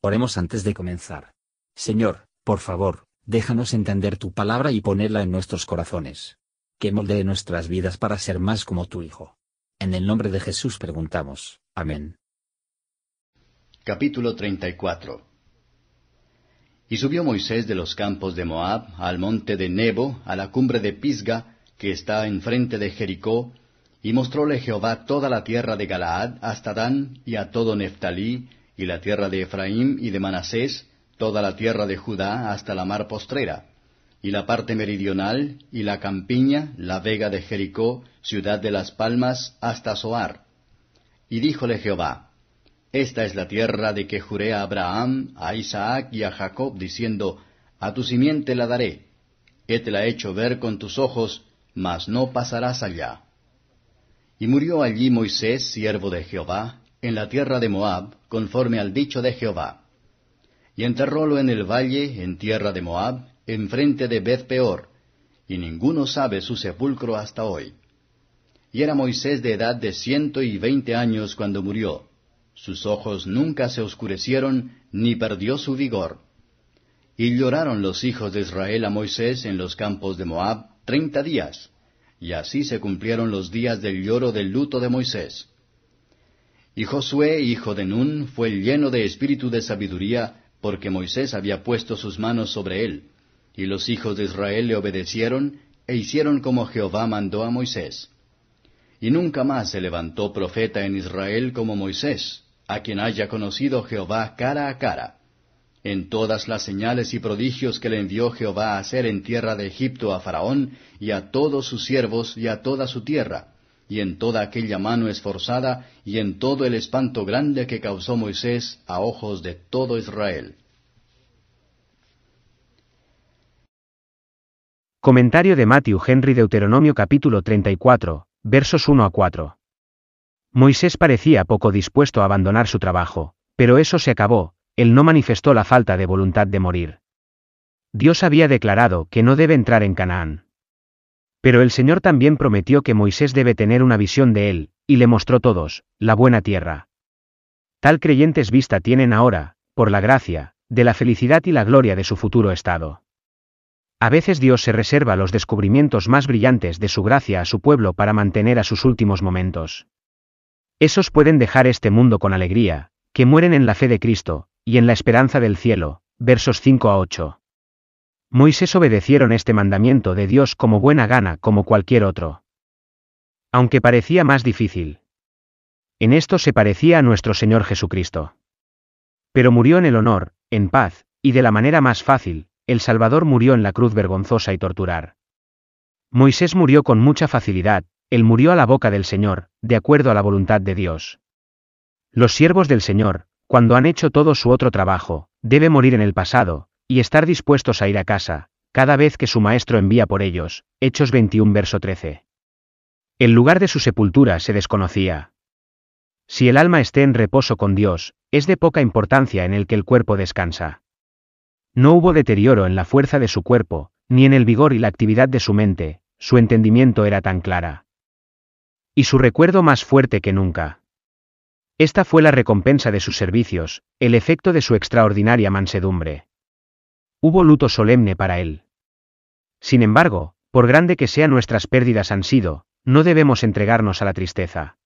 Oremos antes de comenzar. Señor, por favor, déjanos entender tu palabra y ponerla en nuestros corazones. Que moldee nuestras vidas para ser más como tu Hijo. En el nombre de Jesús preguntamos. Amén. Capítulo 34 Y subió Moisés de los campos de Moab al monte de Nebo, a la cumbre de Pisga, que está enfrente de Jericó, y mostróle Jehová toda la tierra de Galaad hasta Dan y a todo Neftalí, y la tierra de Efraín y de Manasés, toda la tierra de Judá hasta la mar postrera, y la parte meridional, y la campiña, la vega de Jericó, ciudad de las palmas, hasta Zoar. Y díjole Jehová, Esta es la tierra de que juré a Abraham, a Isaac y a Jacob, diciendo, A tu simiente la daré. He la hecho ver con tus ojos, mas no pasarás allá. Y murió allí Moisés, siervo de Jehová, en la tierra de Moab, conforme al dicho de Jehová. Y enterrólo en el valle, en tierra de Moab, enfrente de Beth Peor, y ninguno sabe su sepulcro hasta hoy. Y era Moisés de edad de ciento y veinte años cuando murió. Sus ojos nunca se oscurecieron, ni perdió su vigor. Y lloraron los hijos de Israel a Moisés en los campos de Moab treinta días, y así se cumplieron los días del lloro del luto de Moisés. Y Josué, hijo de Nun, fue lleno de espíritu de sabiduría, porque Moisés había puesto sus manos sobre él. Y los hijos de Israel le obedecieron, e hicieron como Jehová mandó a Moisés. Y nunca más se levantó profeta en Israel como Moisés, a quien haya conocido Jehová cara a cara. En todas las señales y prodigios que le envió Jehová a hacer en tierra de Egipto a Faraón, y a todos sus siervos, y a toda su tierra, y en toda aquella mano esforzada, y en todo el espanto grande que causó Moisés a ojos de todo Israel. Comentario de Matthew Henry Deuteronomio capítulo 34, versos 1 a 4. Moisés parecía poco dispuesto a abandonar su trabajo, pero eso se acabó, él no manifestó la falta de voluntad de morir. Dios había declarado que no debe entrar en Canaán. Pero el Señor también prometió que Moisés debe tener una visión de él, y le mostró todos, la buena tierra. Tal creyentes vista tienen ahora, por la gracia, de la felicidad y la gloria de su futuro estado. A veces Dios se reserva los descubrimientos más brillantes de su gracia a su pueblo para mantener a sus últimos momentos. Esos pueden dejar este mundo con alegría, que mueren en la fe de Cristo, y en la esperanza del cielo, versos 5 a 8. Moisés obedecieron este mandamiento de Dios como buena gana como cualquier otro. Aunque parecía más difícil. En esto se parecía a nuestro Señor Jesucristo. Pero murió en el honor, en paz, y de la manera más fácil, el Salvador murió en la cruz vergonzosa y torturar. Moisés murió con mucha facilidad, él murió a la boca del Señor, de acuerdo a la voluntad de Dios. Los siervos del Señor, cuando han hecho todo su otro trabajo, debe morir en el pasado, y estar dispuestos a ir a casa, cada vez que su maestro envía por ellos. Hechos 21 verso 13. El lugar de su sepultura se desconocía. Si el alma esté en reposo con Dios, es de poca importancia en el que el cuerpo descansa. No hubo deterioro en la fuerza de su cuerpo, ni en el vigor y la actividad de su mente, su entendimiento era tan clara. Y su recuerdo más fuerte que nunca. Esta fue la recompensa de sus servicios, el efecto de su extraordinaria mansedumbre. Hubo luto solemne para él. Sin embargo, por grande que sean nuestras pérdidas han sido, no debemos entregarnos a la tristeza.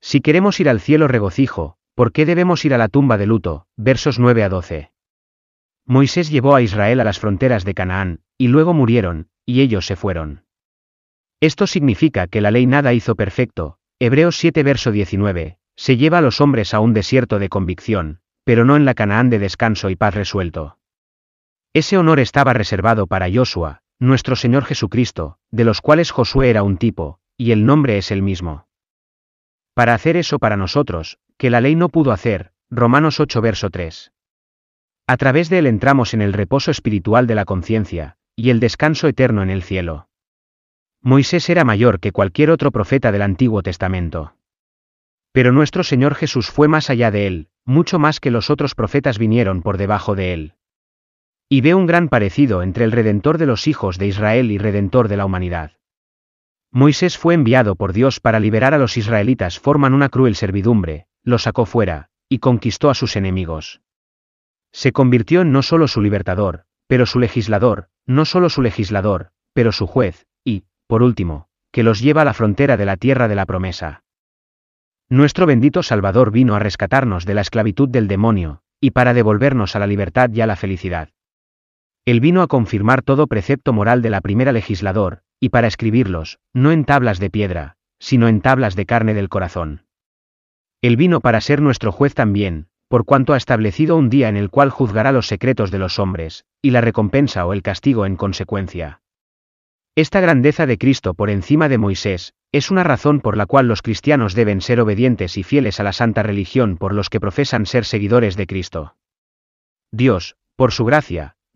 Si queremos ir al cielo regocijo, ¿por qué debemos ir a la tumba de luto? Versos 9 a 12. Moisés llevó a Israel a las fronteras de Canaán, y luego murieron, y ellos se fueron. Esto significa que la ley nada hizo perfecto, Hebreos 7 verso 19, se lleva a los hombres a un desierto de convicción, pero no en la Canaán de descanso y paz resuelto. Ese honor estaba reservado para Joshua, nuestro Señor Jesucristo, de los cuales Josué era un tipo, y el nombre es el mismo. Para hacer eso para nosotros, que la ley no pudo hacer, Romanos 8 verso 3. A través de él entramos en el reposo espiritual de la conciencia, y el descanso eterno en el cielo. Moisés era mayor que cualquier otro profeta del Antiguo Testamento. Pero nuestro Señor Jesús fue más allá de él, mucho más que los otros profetas vinieron por debajo de él. Y ve un gran parecido entre el Redentor de los hijos de Israel y Redentor de la humanidad. Moisés fue enviado por Dios para liberar a los israelitas, forman una cruel servidumbre, los sacó fuera, y conquistó a sus enemigos. Se convirtió en no solo su libertador, pero su legislador, no solo su legislador, pero su juez, y, por último, que los lleva a la frontera de la tierra de la promesa. Nuestro bendito Salvador vino a rescatarnos de la esclavitud del demonio, y para devolvernos a la libertad y a la felicidad. Él vino a confirmar todo precepto moral de la primera legislador, y para escribirlos, no en tablas de piedra, sino en tablas de carne del corazón. Él vino para ser nuestro juez también, por cuanto ha establecido un día en el cual juzgará los secretos de los hombres, y la recompensa o el castigo en consecuencia. Esta grandeza de Cristo por encima de Moisés, es una razón por la cual los cristianos deben ser obedientes y fieles a la santa religión por los que profesan ser seguidores de Cristo. Dios, por su gracia,